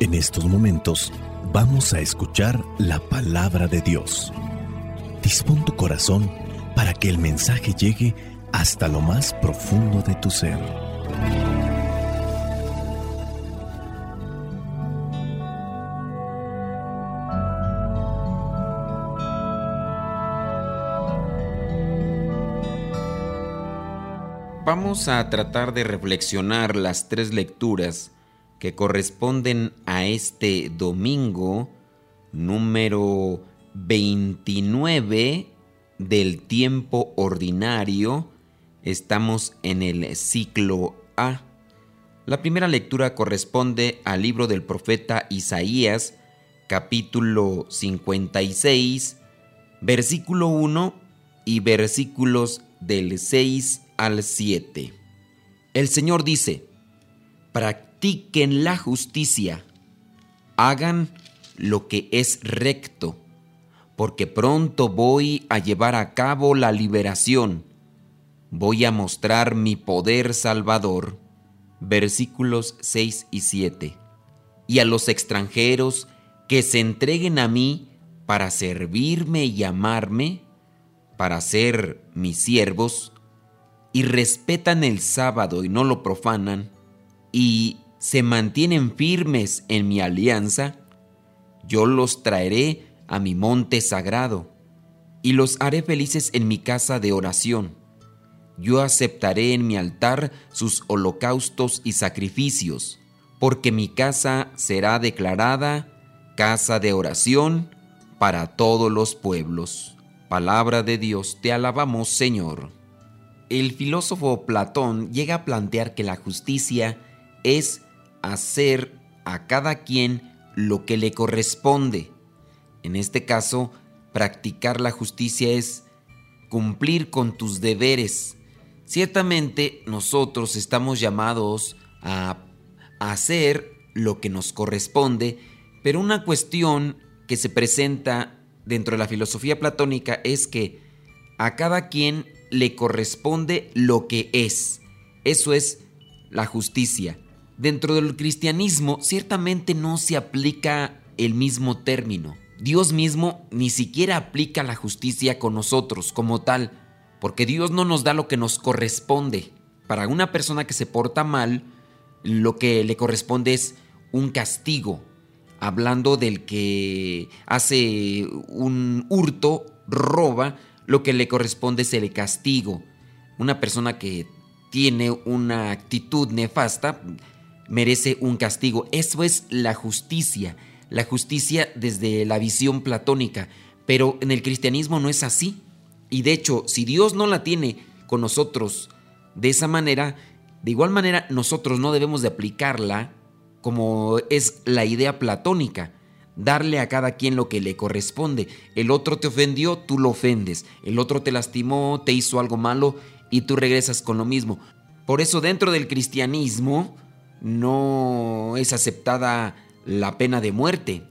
En estos momentos vamos a escuchar la palabra de Dios. Dispón tu corazón para que el mensaje llegue hasta lo más profundo de tu ser. Vamos a tratar de reflexionar las tres lecturas que corresponden este domingo número 29 del tiempo ordinario. Estamos en el ciclo A. La primera lectura corresponde al libro del profeta Isaías, capítulo 56, versículo 1 y versículos del 6 al 7. El Señor dice, practiquen la justicia, hagan lo que es recto, porque pronto voy a llevar a cabo la liberación, voy a mostrar mi poder salvador. Versículos 6 y 7. Y a los extranjeros que se entreguen a mí para servirme y amarme, para ser mis siervos, y respetan el sábado y no lo profanan, y se mantienen firmes en mi alianza, yo los traeré a mi monte sagrado, y los haré felices en mi casa de oración. Yo aceptaré en mi altar sus holocaustos y sacrificios, porque mi casa será declarada casa de oración para todos los pueblos. Palabra de Dios, te alabamos Señor el filósofo Platón llega a plantear que la justicia es hacer a cada quien lo que le corresponde. En este caso, practicar la justicia es cumplir con tus deberes. Ciertamente nosotros estamos llamados a hacer lo que nos corresponde, pero una cuestión que se presenta dentro de la filosofía platónica es que a cada quien le corresponde lo que es. Eso es la justicia. Dentro del cristianismo ciertamente no se aplica el mismo término. Dios mismo ni siquiera aplica la justicia con nosotros como tal, porque Dios no nos da lo que nos corresponde. Para una persona que se porta mal, lo que le corresponde es un castigo. Hablando del que hace un hurto, roba, lo que le corresponde es el castigo. Una persona que tiene una actitud nefasta merece un castigo. Eso es la justicia, la justicia desde la visión platónica. Pero en el cristianismo no es así. Y de hecho, si Dios no la tiene con nosotros de esa manera, de igual manera nosotros no debemos de aplicarla como es la idea platónica darle a cada quien lo que le corresponde. El otro te ofendió, tú lo ofendes. El otro te lastimó, te hizo algo malo y tú regresas con lo mismo. Por eso dentro del cristianismo no es aceptada la pena de muerte,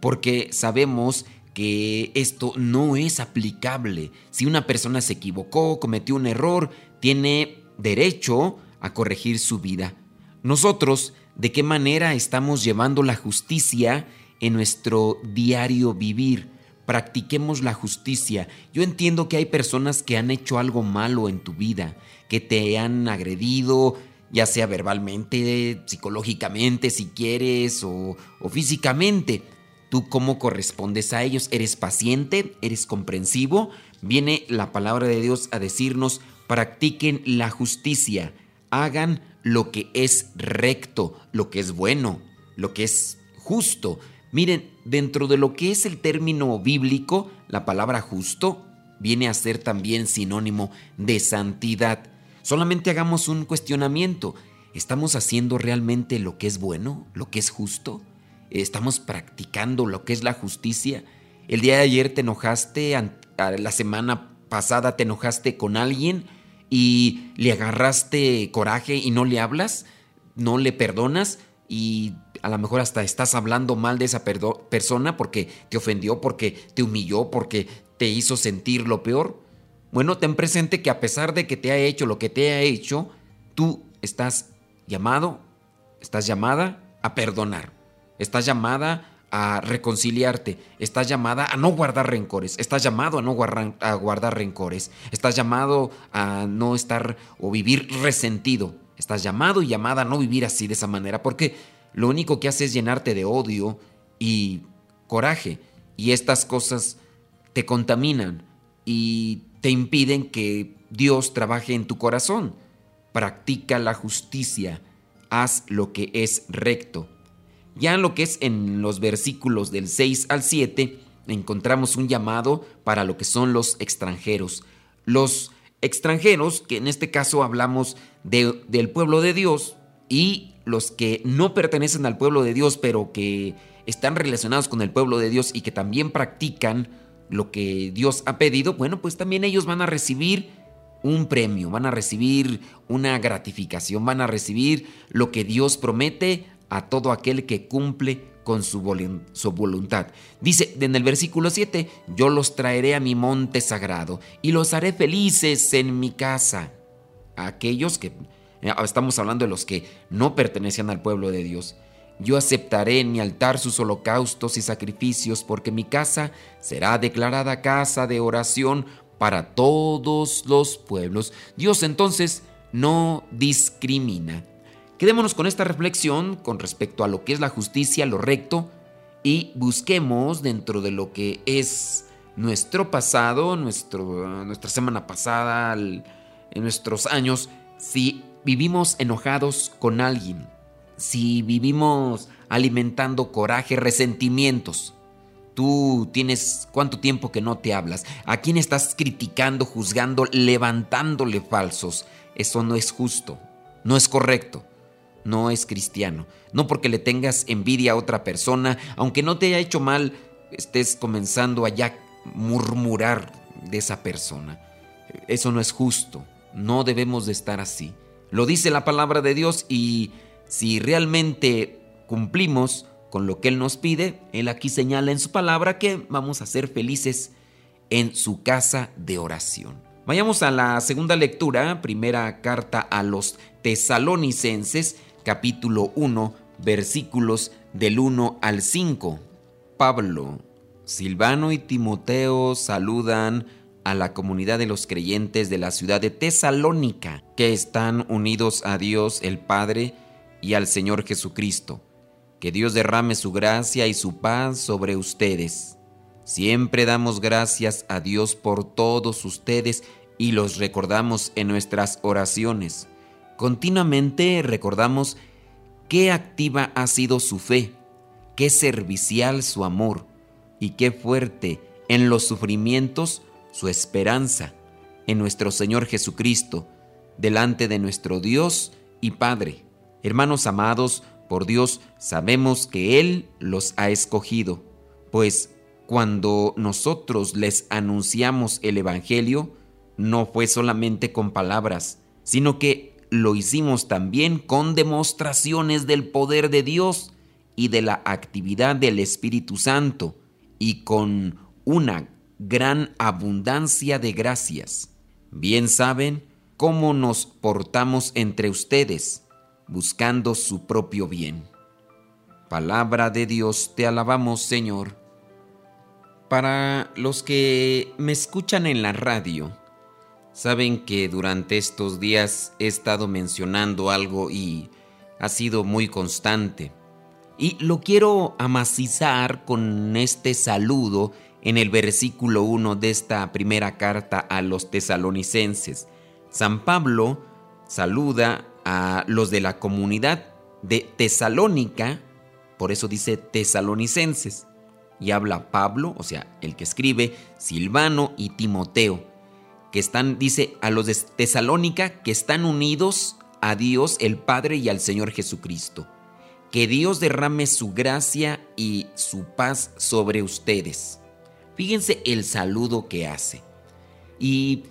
porque sabemos que esto no es aplicable. Si una persona se equivocó, cometió un error, tiene derecho a corregir su vida. Nosotros, ¿de qué manera estamos llevando la justicia en nuestro diario vivir. Practiquemos la justicia. Yo entiendo que hay personas que han hecho algo malo en tu vida, que te han agredido, ya sea verbalmente, psicológicamente, si quieres, o, físicamente. ¿Tú cómo correspondes a ellos? ¿Eres paciente? ¿Eres comprensivo? Viene la palabra de Dios a decirnos, practiquen la justicia, hagan lo que es recto, lo que es bueno, lo que es justo. Miren, dentro de lo que es el término bíblico, la palabra justo viene a ser también sinónimo de santidad. Solamente hagamos un cuestionamiento. ¿Estamos haciendo realmente lo que es bueno, lo que es justo? ¿Estamos practicando lo que es la justicia? El día de ayer te enojaste, la semana pasada te enojaste con alguien y le agarraste coraje y no le hablas, no le perdonas y a lo mejor hasta estás hablando mal de esa persona porque te ofendió, porque te humilló, porque te hizo sentir lo peor. Bueno, ten presente que a pesar de que te ha hecho lo que te ha hecho, tú estás llamado, estás llamada a perdonar. estás llamada a reconciliarte, estás llamada a no guardar rencores, estás llamado a no guardar, a guardar rencores, estás llamado a no estar o vivir resentido, estás llamado y llamada a no vivir así de esa manera, porque lo único que hace es llenarte de odio y coraje, y estas cosas te contaminan y te impiden que Dios trabaje en tu corazón. Practica la justicia, haz lo que es recto. Ya en lo que es en los versículos del 6 al 7, encontramos un llamado para lo que son los extranjeros. Los extranjeros, que en este caso hablamos del pueblo de Dios, y los que no pertenecen al pueblo de Dios, pero que están relacionados con el pueblo de Dios y que también practican lo que Dios ha pedido, bueno, pues también ellos van a recibir un premio, van a recibir una gratificación, van a recibir lo que Dios promete a todo aquel que cumple con su, voluntad. Dice en el versículo 7, yo los traeré a mi monte sagrado y los haré felices en mi casa. aquellos que, eh, estamos hablando de los que no pertenecían al pueblo de Dios. Yo aceptaré en mi altar sus holocaustos y sacrificios, porque mi casa será declarada casa de oración para todos los pueblos. Dios entonces no discrimina. Quedémonos con esta reflexión con respecto a lo que es la justicia, lo recto, y busquemos dentro de lo que es nuestro pasado, nuestro, nuestra semana pasada, en nuestros años, si vivimos enojados con alguien, si vivimos alimentando coraje, resentimientos. Tú tienes cuánto tiempo que no te hablas. ¿A quién estás criticando, juzgando, levantándole falsos? Eso no es justo, no es correcto, no es cristiano. No porque le tengas envidia a otra persona, aunque no te haya hecho mal, estés comenzando a ya murmurar de esa persona. Eso no es justo, no debemos de estar así. Lo dice la palabra de Dios y si realmente cumplimos con lo que Él nos pide, Él aquí señala en su palabra que vamos a ser felices en su casa de oración. Vayamos a la segunda lectura, primera carta a los tesalonicenses, capítulo 1, versículos del 1 al 5. Pablo, Silvano y Timoteo saludan a la comunidad de los creyentes de la ciudad de Tesalónica, que están unidos a Dios el Padre y al Señor Jesucristo. Que Dios derrame su gracia y su paz sobre ustedes. Siempre damos gracias a Dios por todos ustedes y los recordamos en nuestras oraciones. Continuamente recordamos qué activa ha sido su fe, qué servicial su amor y qué fuerte en los sufrimientos su esperanza en nuestro Señor Jesucristo, delante de nuestro Dios y Padre. Hermanos amados, por Dios sabemos que Él los ha escogido, pues cuando nosotros les anunciamos el Evangelio, no fue solamente con palabras, sino que lo hicimos también con demostraciones del poder de Dios y de la actividad del Espíritu Santo y con una gran abundancia de gracias. Bien saben cómo nos portamos entre ustedes buscando su propio bien. Palabra de Dios, te alabamos Señor. Para los que me escuchan en la radio, saben que durante estos días he estado mencionando algo y ha sido muy constante. Y lo quiero amacizar con este saludo en el versículo 1 de esta primera carta a los tesalonicenses. San Pablo saluda a los de la comunidad de Tesalónica, por eso dice tesalonicenses, y habla Pablo, o sea, el que escribe, Silvano y Timoteo, que están, dice, a los de Tesalónica que están unidos a Dios el Padre y al Señor Jesucristo. Que Dios derrame su gracia y su paz sobre ustedes. Fíjense el saludo que hace. Y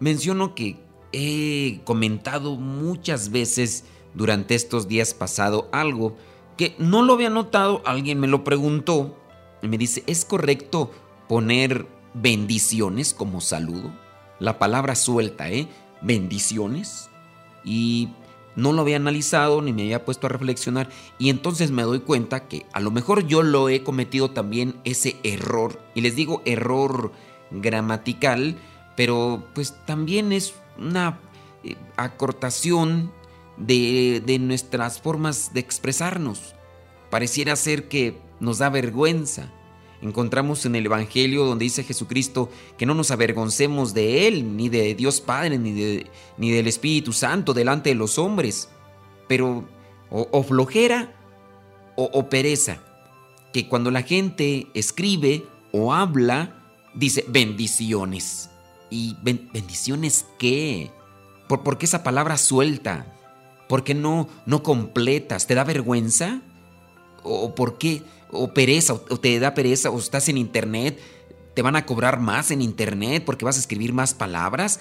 menciono que he comentado muchas veces durante estos días pasado algo que no lo había notado, alguien me lo preguntó y me dice, ¿es correcto poner bendiciones como saludo? La palabra suelta, ¿eh? Bendiciones. Y no lo había analizado ni me había puesto a reflexionar y entonces me doy cuenta que a lo mejor yo lo he cometido también ese error y les digo error gramatical, pero pues también es una eh, acortación de, de nuestras formas de expresarnos. Pareciera ser que nos da vergüenza encontramos en el Evangelio donde dice Jesucristo que no nos avergoncemos de Él, ni de Dios Padre, ni, de, ni del Espíritu Santo delante de los hombres, pero o, flojera o, pereza, que cuando la gente escribe o habla, dice bendiciones. ¿Y bendiciones qué? ¿Por, ¿Por, qué esa palabra suelta? ¿Por qué no, no completas? ¿Te da vergüenza? ¿O por qué? o pereza, o te da pereza, o estás en internet, te van a cobrar más en internet porque vas a escribir más palabras.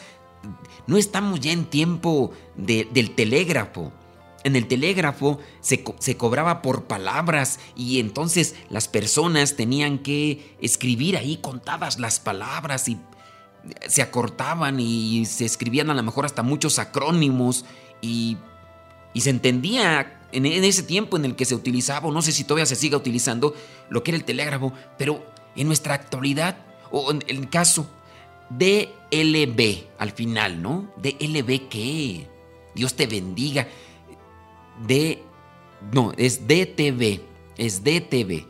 No estamos ya en tiempo del telégrafo. En el telégrafo se, se, cobraba por palabras y entonces las personas tenían que escribir ahí contadas las palabras y se acortaban y se escribían a lo mejor hasta muchos acrónimos y, y se entendía en, ese tiempo en el que se utilizaba, o no sé si todavía se siga utilizando, lo que era el telégrafo, pero en nuestra actualidad, o en el caso DLB al final, ¿no? DLB qué? Dios te bendiga. D, no, es DTV, es DTV.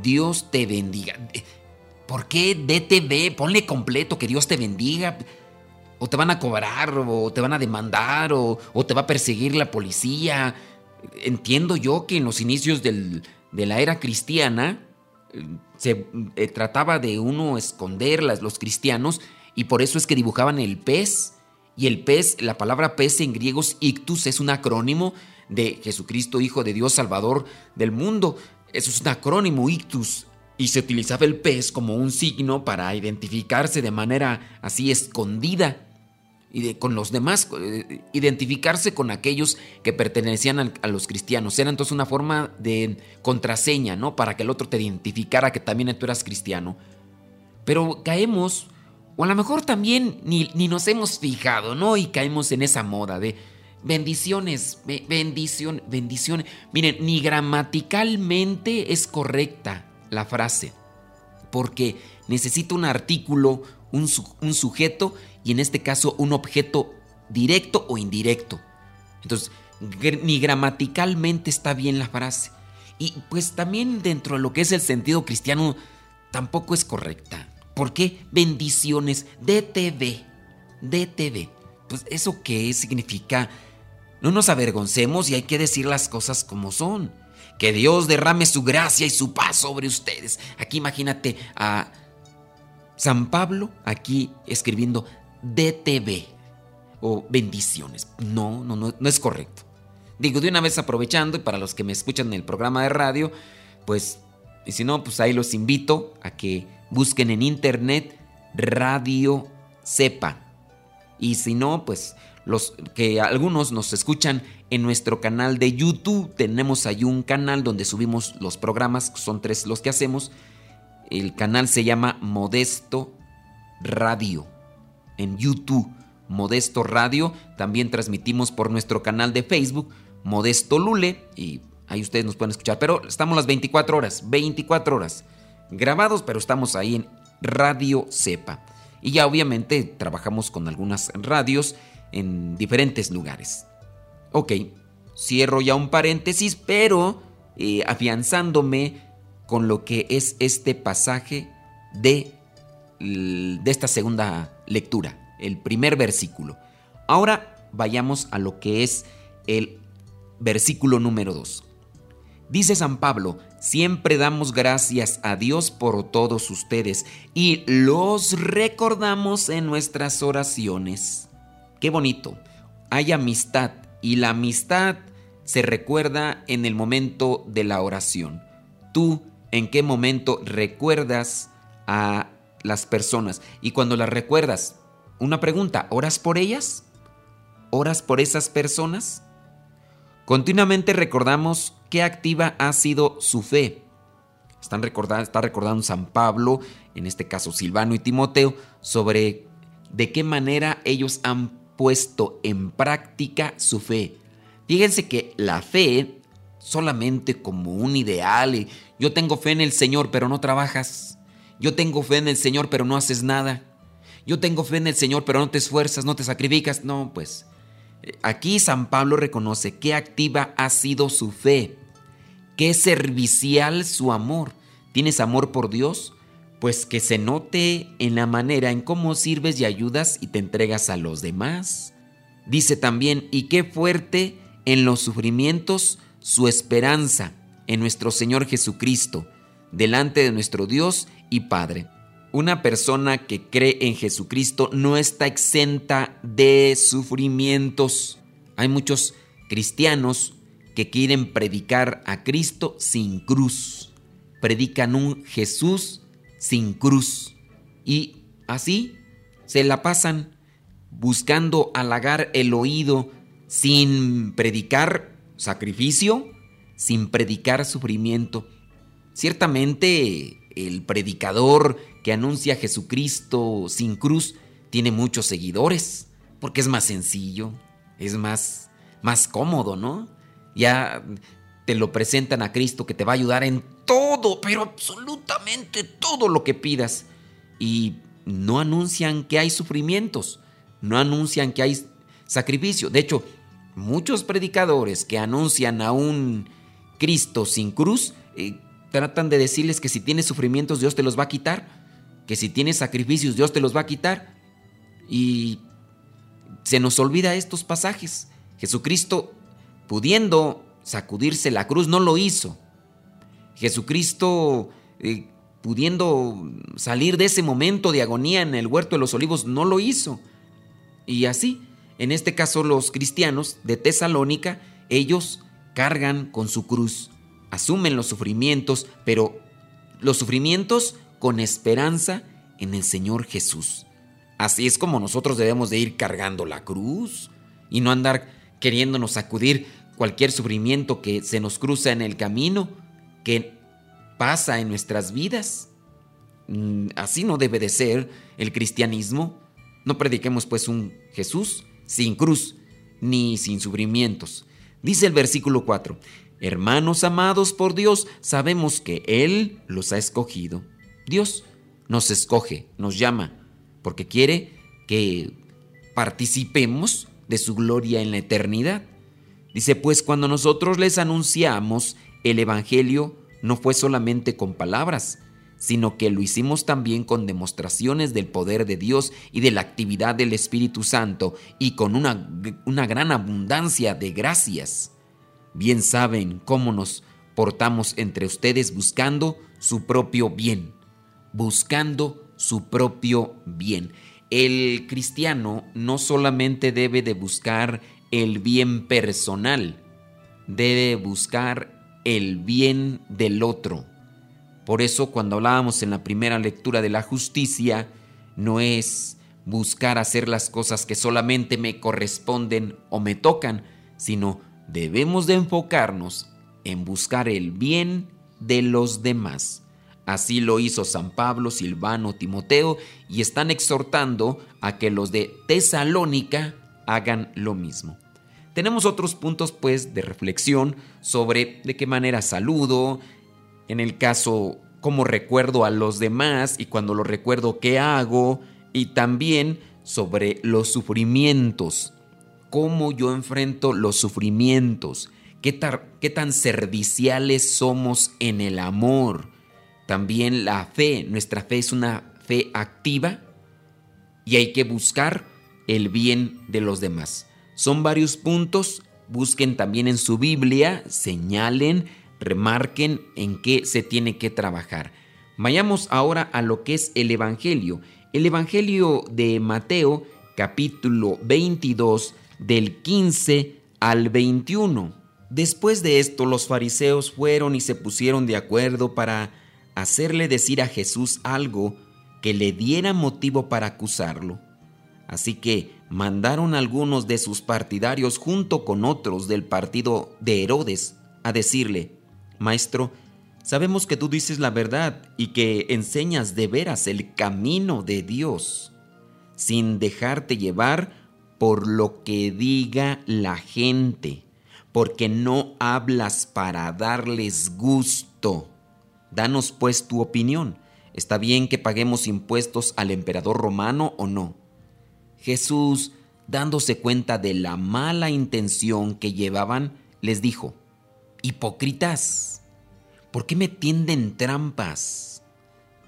Dios te bendiga. ¿Por qué DTV? Ponle completo, que Dios te bendiga. O te van a cobrar, o te van a demandar, o, te va a perseguir la policía, entiendo yo que en los inicios de la era cristiana eh, se eh, trataba de uno esconder los cristianos y por eso es que dibujaban el pez. Y el pez, la palabra pez en griego es ictus, es un acrónimo de Jesucristo, Hijo de Dios, Salvador del mundo. Eso es un acrónimo, ictus. Y se utilizaba el pez como un signo para identificarse de manera así escondida y de, con los demás, eh, identificarse con aquellos que pertenecían a los cristianos. Era entonces una forma de contraseña, ¿no? Para que el otro te identificara que también tú eras cristiano. Pero caemos, o a lo mejor también ni, ni nos hemos fijado, ¿no? Y caemos en esa moda de bendiciones, bendición, bendiciones. Miren, ni gramaticalmente es correcta la frase, porque necesita un artículo, un, un sujeto y en este caso un objeto directo o indirecto. Entonces, ni gramaticalmente está bien la frase. Y pues también dentro de lo que es el sentido cristiano tampoco es correcta. ¿Por qué? Bendiciones, DTV, DTV. Pues eso qué significa, no nos avergoncemos y hay que decir las cosas como son. Que Dios derrame su gracia y su paz sobre ustedes. Aquí imagínate a San Pablo aquí escribiendo DTV o bendiciones. No, no, no, no es correcto. Digo, de una vez aprovechando, y para los que me escuchan en el programa de radio, pues, y si no, pues ahí los invito a que busquen en internet Radio Cepa. Y si no, pues los que algunos nos escuchan en nuestro canal de YouTube, tenemos ahí un canal donde subimos los programas, son tres los que hacemos. El canal se llama Modesto Radio en YouTube, Modesto Radio. También transmitimos por nuestro canal de Facebook, Modesto Lule, y ahí ustedes nos pueden escuchar. Pero estamos las 24 horas, 24 horas grabados, pero estamos ahí en Radio Cepa. Y ya obviamente trabajamos con algunas radios en diferentes lugares. Ok, cierro ya un paréntesis, pero eh, afianzándome con lo que es este pasaje de, de esta segunda lectura, el primer versículo. Ahora vayamos a lo que es el versículo número 2. Dice San Pablo, siempre damos gracias a Dios por todos ustedes y los recordamos en nuestras oraciones. Qué bonito. Hay amistad y la amistad se recuerda en el momento de la oración. ¿Tú en qué momento recuerdas a las personas. Y cuando las recuerdas, una pregunta, ¿oras por ellas? ¿Oras por esas personas? Continuamente recordamos qué activa ha sido su fe. Están recordando, está recordando San Pablo, en este caso Silvano y Timoteo, sobre de qué manera ellos han puesto en práctica su fe. Fíjense que la fe solamente como un ideal y yo tengo fe en el Señor pero no trabajas. Yo tengo fe en el Señor pero no haces nada. Yo tengo fe en el Señor pero no te esfuerzas, no te sacrificas. No, pues aquí San Pablo reconoce qué activa ha sido su fe, qué servicial su amor. ¿Tienes amor por Dios? Pues que se note en la manera en cómo sirves y ayudas y te entregas a los demás. Dice también, y qué fuerte en los sufrimientos su esperanza en nuestro Señor Jesucristo, delante de nuestro Dios y Padre. Una persona que cree en Jesucristo no está exenta de sufrimientos. Hay muchos cristianos que quieren predicar a Cristo sin cruz. Predican un Jesús sin cruz. Y así se la pasan buscando halagar el oído sin predicar sacrificio, sin predicar sufrimiento. Ciertamente el predicador que anuncia a Jesucristo sin cruz tiene muchos seguidores, porque es más sencillo, es más, más cómodo, ¿no? Ya te lo presentan a Cristo que te va a ayudar en todo, pero absolutamente todo lo que pidas. Y no anuncian que hay sufrimientos, no anuncian que hay sacrificio. De hecho, muchos predicadores que anuncian a un Cristo sin cruz, eh, tratan de decirles que si tienes sufrimientos Dios te los va a quitar, que si tienes sacrificios Dios te los va a quitar. Y se nos olvida estos pasajes. Jesucristo, pudiendo sacudirse la cruz, no lo hizo. Jesucristo, eh, pudiendo salir de ese momento de agonía en el huerto de los olivos, no lo hizo. Y así, en este caso los cristianos de Tesalónica, ellos cargan con su cruz, asumen los sufrimientos, pero los sufrimientos con esperanza en el Señor Jesús. Así es como nosotros debemos de ir cargando la cruz y no andar queriéndonos sacudir cualquier sufrimiento que se nos cruza en el camino, que pasa en nuestras vidas. Mm, así no debe de ser el cristianismo. No prediquemos pues un Jesús sin cruz ni sin sufrimientos. Dice el versículo 4, hermanos amados por Dios, sabemos que Él los ha escogido. Dios nos escoge, nos llama, porque quiere que participemos de su gloria en la eternidad. Dice, pues cuando nosotros les anunciamos el Evangelio, no fue solamente con palabras, sino que lo hicimos también con demostraciones del poder de Dios y de la actividad del Espíritu Santo y con una, una gran abundancia de gracias. Bien saben cómo nos portamos entre ustedes buscando su propio bien, buscando su propio bien. El cristiano no solamente debe de buscar el bien personal, debe buscar el bien del otro. Por eso cuando hablábamos en la primera lectura de la justicia, no es buscar hacer las cosas que solamente me corresponden o me tocan, sino debemos de enfocarnos en buscar el bien de los demás. Así lo hizo San Pablo, Silvano, Timoteo y están exhortando a que los de Tesalónica hagan lo mismo. Tenemos otros puntos pues de reflexión sobre de qué manera saludo, en el caso cómo recuerdo a los demás y cuando lo recuerdo qué hago y también sobre los sufrimientos, cómo yo enfrento los sufrimientos, qué, qué tan serviciales somos en el amor. También la fe, nuestra fe es una fe activa y hay que buscar el bien de los demás. Son varios puntos, busquen también en su Biblia, señalen, remarquen en qué se tiene que trabajar. Vayamos ahora a lo que es el Evangelio. El Evangelio de Mateo capítulo 22 del 15 al 21. Después de esto los fariseos fueron y se pusieron de acuerdo para hacerle decir a Jesús algo que le diera motivo para acusarlo. Así que mandaron algunos de sus partidarios junto con otros del partido de Herodes a decirle, Maestro, sabemos que tú dices la verdad y que enseñas de veras el camino de Dios, sin dejarte llevar por lo que diga la gente, porque no hablas para darles gusto. Danos pues tu opinión. ¿Está bien que paguemos impuestos al emperador romano o no? Jesús, dándose cuenta de la mala intención que llevaban, les dijo, Hipócritas, ¿por qué me tienden trampas?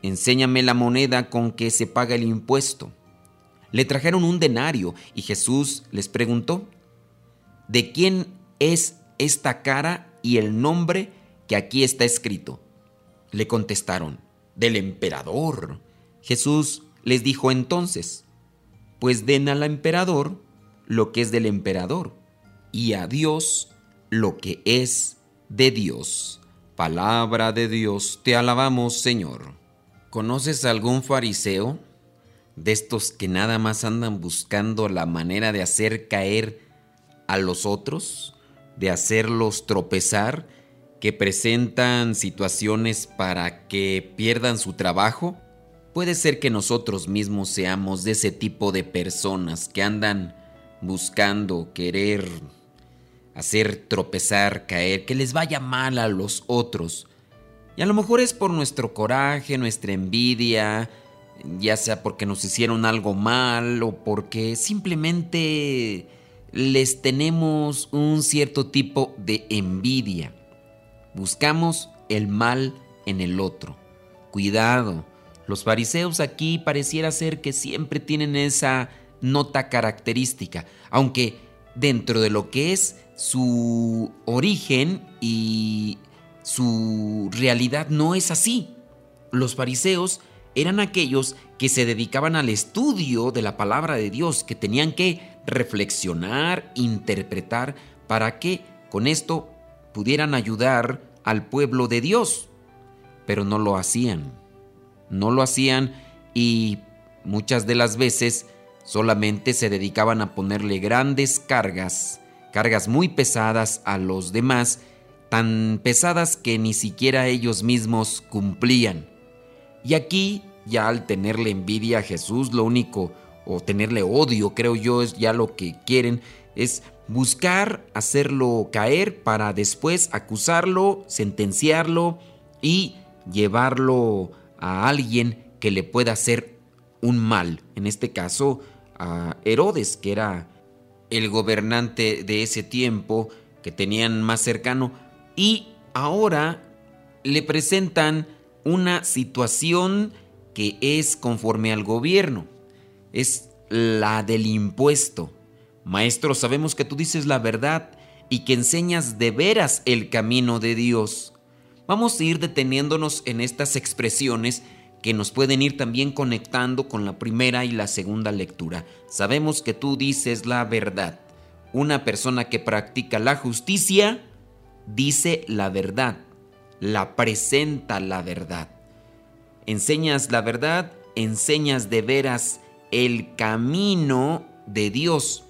Enséñame la moneda con que se paga el impuesto. Le trajeron un denario y Jesús les preguntó, ¿de quién es esta cara y el nombre que aquí está escrito? Le contestaron, del emperador. Jesús les dijo entonces, pues den al emperador lo que es del emperador y a Dios lo que es de Dios. Palabra de Dios, te alabamos Señor. ¿Conoces algún fariseo? De estos que nada más andan buscando la manera de hacer caer a los otros, de hacerlos tropezar, que presentan situaciones para que pierdan su trabajo. Puede ser que nosotros mismos seamos de ese tipo de personas que andan buscando querer hacer tropezar, caer, que les vaya mal a los otros. Y a lo mejor es por nuestro coraje, nuestra envidia, ya sea porque nos hicieron algo mal o porque simplemente les tenemos un cierto tipo de envidia. Buscamos el mal en el otro. Cuidado, los fariseos aquí pareciera ser que siempre tienen esa nota característica, aunque dentro de lo que es su origen y su realidad no es así. Los fariseos eran aquellos que se dedicaban al estudio de la palabra de Dios, que tenían que reflexionar, interpretar, para que con esto pudieran ayudar al pueblo de Dios. Pero no lo hacían. No lo hacían y muchas de las veces solamente se dedicaban a ponerle grandes cargas cargas muy pesadas a los demás, tan pesadas que ni siquiera ellos mismos cumplían. Y aquí, ya al tenerle envidia a Jesús, lo único, o tenerle odio, creo yo, es ya lo que quieren, es buscar hacerlo caer para después acusarlo, sentenciarlo y llevarlo a alguien que le pueda hacer un mal. En este caso, a Herodes, que era el gobernante de ese tiempo que tenían más cercano y ahora le presentan una situación que es conforme al gobierno, es la del impuesto. Maestro, sabemos que tú dices la verdad y que enseñas de veras el camino de Dios. Vamos a ir deteniéndonos en estas expresiones que nos pueden ir también conectando con la primera y la segunda lectura. Sabemos que tú dices la verdad. Una persona que practica la justicia dice la verdad, la presenta la verdad. Enseñas la verdad, enseñas de veras el camino de Dios.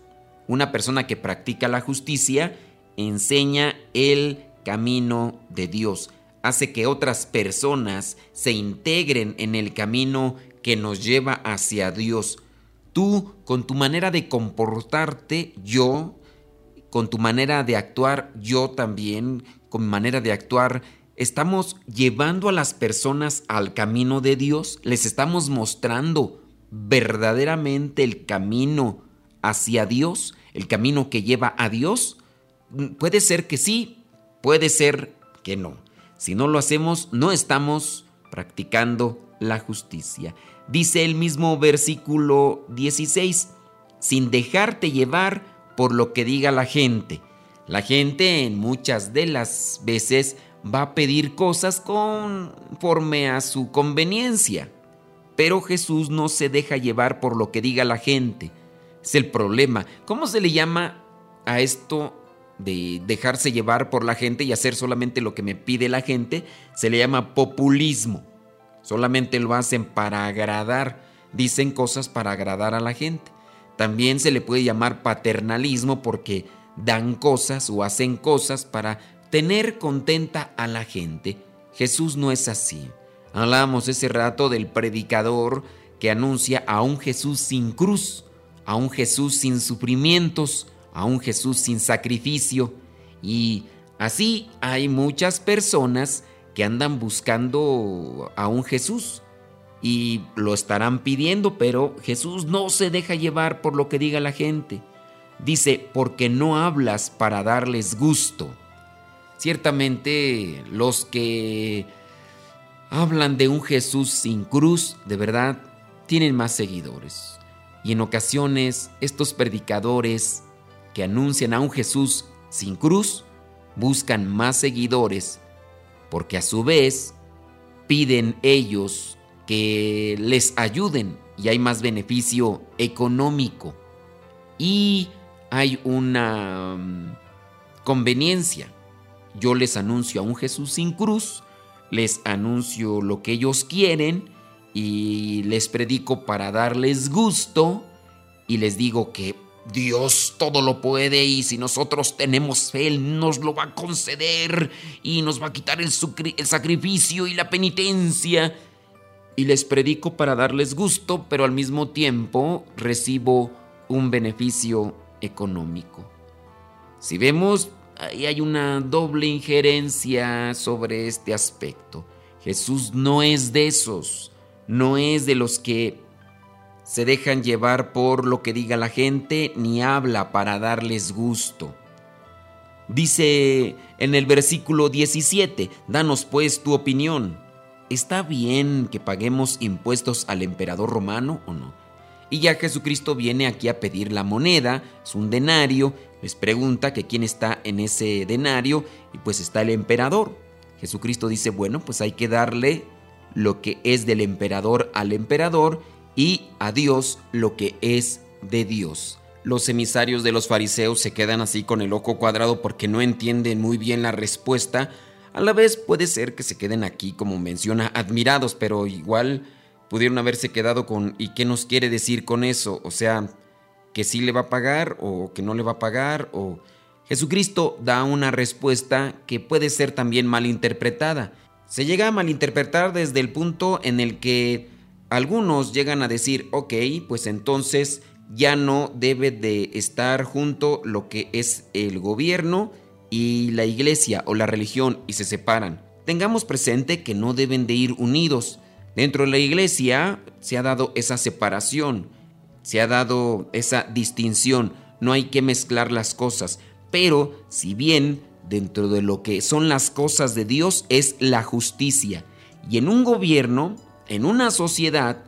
Una persona que practica la justicia enseña el camino de Dios hace que otras personas se integren en el camino que nos lleva hacia Dios. Tú, con tu manera de comportarte, yo, con tu manera de actuar, yo también, con mi manera de actuar, estamos llevando a las personas al camino de Dios, les estamos mostrando verdaderamente el camino hacia Dios, el camino que lleva a Dios. Puede ser que sí, puede ser que no. Si no lo hacemos, no estamos practicando la justicia. Dice el mismo versículo 16, sin dejarte llevar por lo que diga la gente. La gente en muchas de las veces va a pedir cosas conforme a su conveniencia, pero Jesús no se deja llevar por lo que diga la gente. Es el problema. ¿Cómo se le llama a esto de dejarse llevar por la gente y hacer solamente lo que me pide la gente, se le llama populismo. Solamente lo hacen para agradar, dicen cosas para agradar a la gente. También se le puede llamar paternalismo porque dan cosas o hacen cosas para tener contenta a la gente. Jesús no es así. Hablamos ese rato del predicador que anuncia a un Jesús sin cruz, a un Jesús sin sufrimientos, a un Jesús sin sacrificio. Y así hay muchas personas que andan buscando a un Jesús y lo estarán pidiendo, pero Jesús no se deja llevar por lo que diga la gente. Dice, porque no hablas para darles gusto. Ciertamente los que hablan de un Jesús sin cruz, de verdad, tienen más seguidores. Y en ocasiones estos predicadores que anuncian a un Jesús sin cruz buscan más seguidores porque a su vez piden ellos que les ayuden y hay más beneficio económico. Y hay una mm, conveniencia. Yo les anuncio a un Jesús sin cruz, les anuncio lo que ellos quieren y les predico para darles gusto y les digo que Dios todo lo puede y si nosotros tenemos fe, Él nos lo va a conceder y nos va a quitar el, el sacrificio y la penitencia y les predico para darles gusto, pero al mismo tiempo recibo un beneficio económico. Si vemos, ahí hay una doble injerencia sobre este aspecto. Jesús no es de esos, no es de los que se dejan llevar por lo que diga la gente, ni habla para darles gusto. Dice en el versículo 17, danos pues tu opinión. ¿está bien que paguemos impuestos al emperador romano o no? Y ya Jesucristo viene aquí a pedir la moneda, es un denario, les pregunta que quién está en ese denario y pues está el emperador. Jesucristo dice, bueno, pues hay que darle lo que es del emperador al emperador y a Dios lo que es de Dios. Los emisarios de los fariseos se quedan así con el ojo cuadrado porque no entienden muy bien la respuesta a la vez puede ser que se queden aquí, como menciona, admirados, pero igual pudieron haberse quedado con ¿y qué nos quiere decir con eso? O sea, que sí le va a pagar o que no le va a pagar o Jesucristo da una respuesta que puede ser también malinterpretada. Se llega a malinterpretar desde el punto en el que algunos llegan a decir, ok, pues entonces ya no debe de estar junto lo que es el gobierno y la iglesia o la religión y se separan, tengamos presente que no deben de ir unidos. Dentro de la iglesia se ha dado esa separación, se ha dado esa distinción, no hay que mezclar las cosas, pero si bien dentro de lo que son las cosas de Dios es la justicia, y en un gobierno, en una sociedad,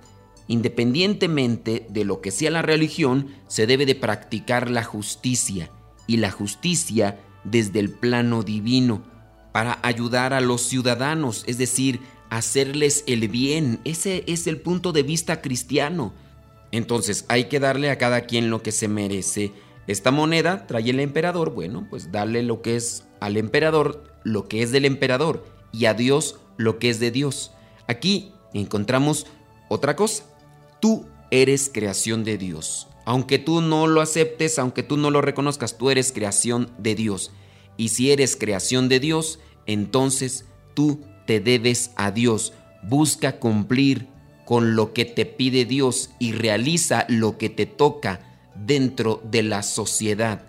independientemente de lo que sea la religión, se debe de practicar la justicia, y la justicia desde el plano divino para ayudar a los ciudadanos, es decir, hacerles el bien. Ese es el punto de vista cristiano. Entonces hay que darle a cada quien lo que se merece. Esta moneda trae el emperador, bueno, pues darle lo que es al emperador, lo que es del emperador, y a Dios lo que es de Dios. Aquí encontramos otra cosa. Tú eres creación de Dios. Aunque tú no lo aceptes, aunque tú no lo reconozcas, tú eres creación de Dios. Y si eres creación de Dios, entonces tú te debes a Dios. Busca cumplir con lo que te pide Dios y realiza lo que te toca dentro de la sociedad.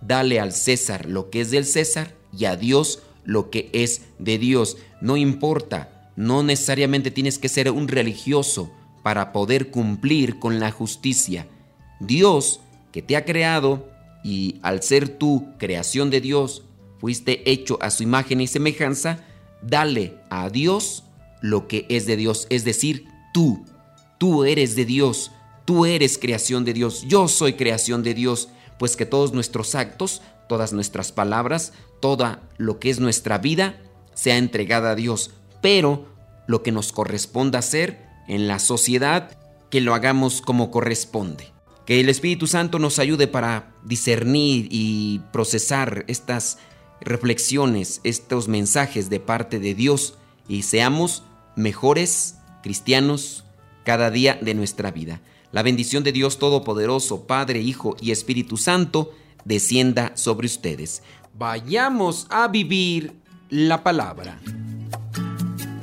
Dale al César lo que es del César y a Dios lo que es de Dios. No importa, no necesariamente tienes que ser un religioso para poder cumplir con la justicia. Dios que te ha creado y al ser tú creación de Dios, fuiste hecho a su imagen y semejanza, dale a Dios lo que es de Dios, es decir, tú, tú eres de Dios, tú eres creación de Dios, yo soy creación de Dios, pues que todos nuestros actos, todas nuestras palabras, toda lo que es nuestra vida, sea entregada a Dios, pero lo que nos corresponda hacer en la sociedad, que lo hagamos como corresponde. Que el Espíritu Santo nos ayude para discernir y procesar estas reflexiones, estos mensajes de parte de Dios y seamos mejores cristianos cada día de nuestra vida. La bendición de Dios Todopoderoso, Padre, Hijo y Espíritu Santo, descienda sobre ustedes. Vayamos a vivir la palabra.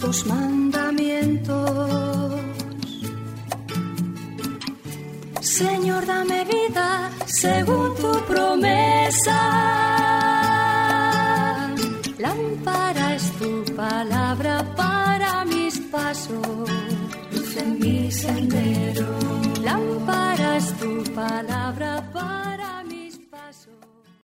Tus mandamientos. Señor, dame vida según tu promesa. Lámpara es tu palabra para mis pasos, luz en mi sendero. Lámpara es tu palabra para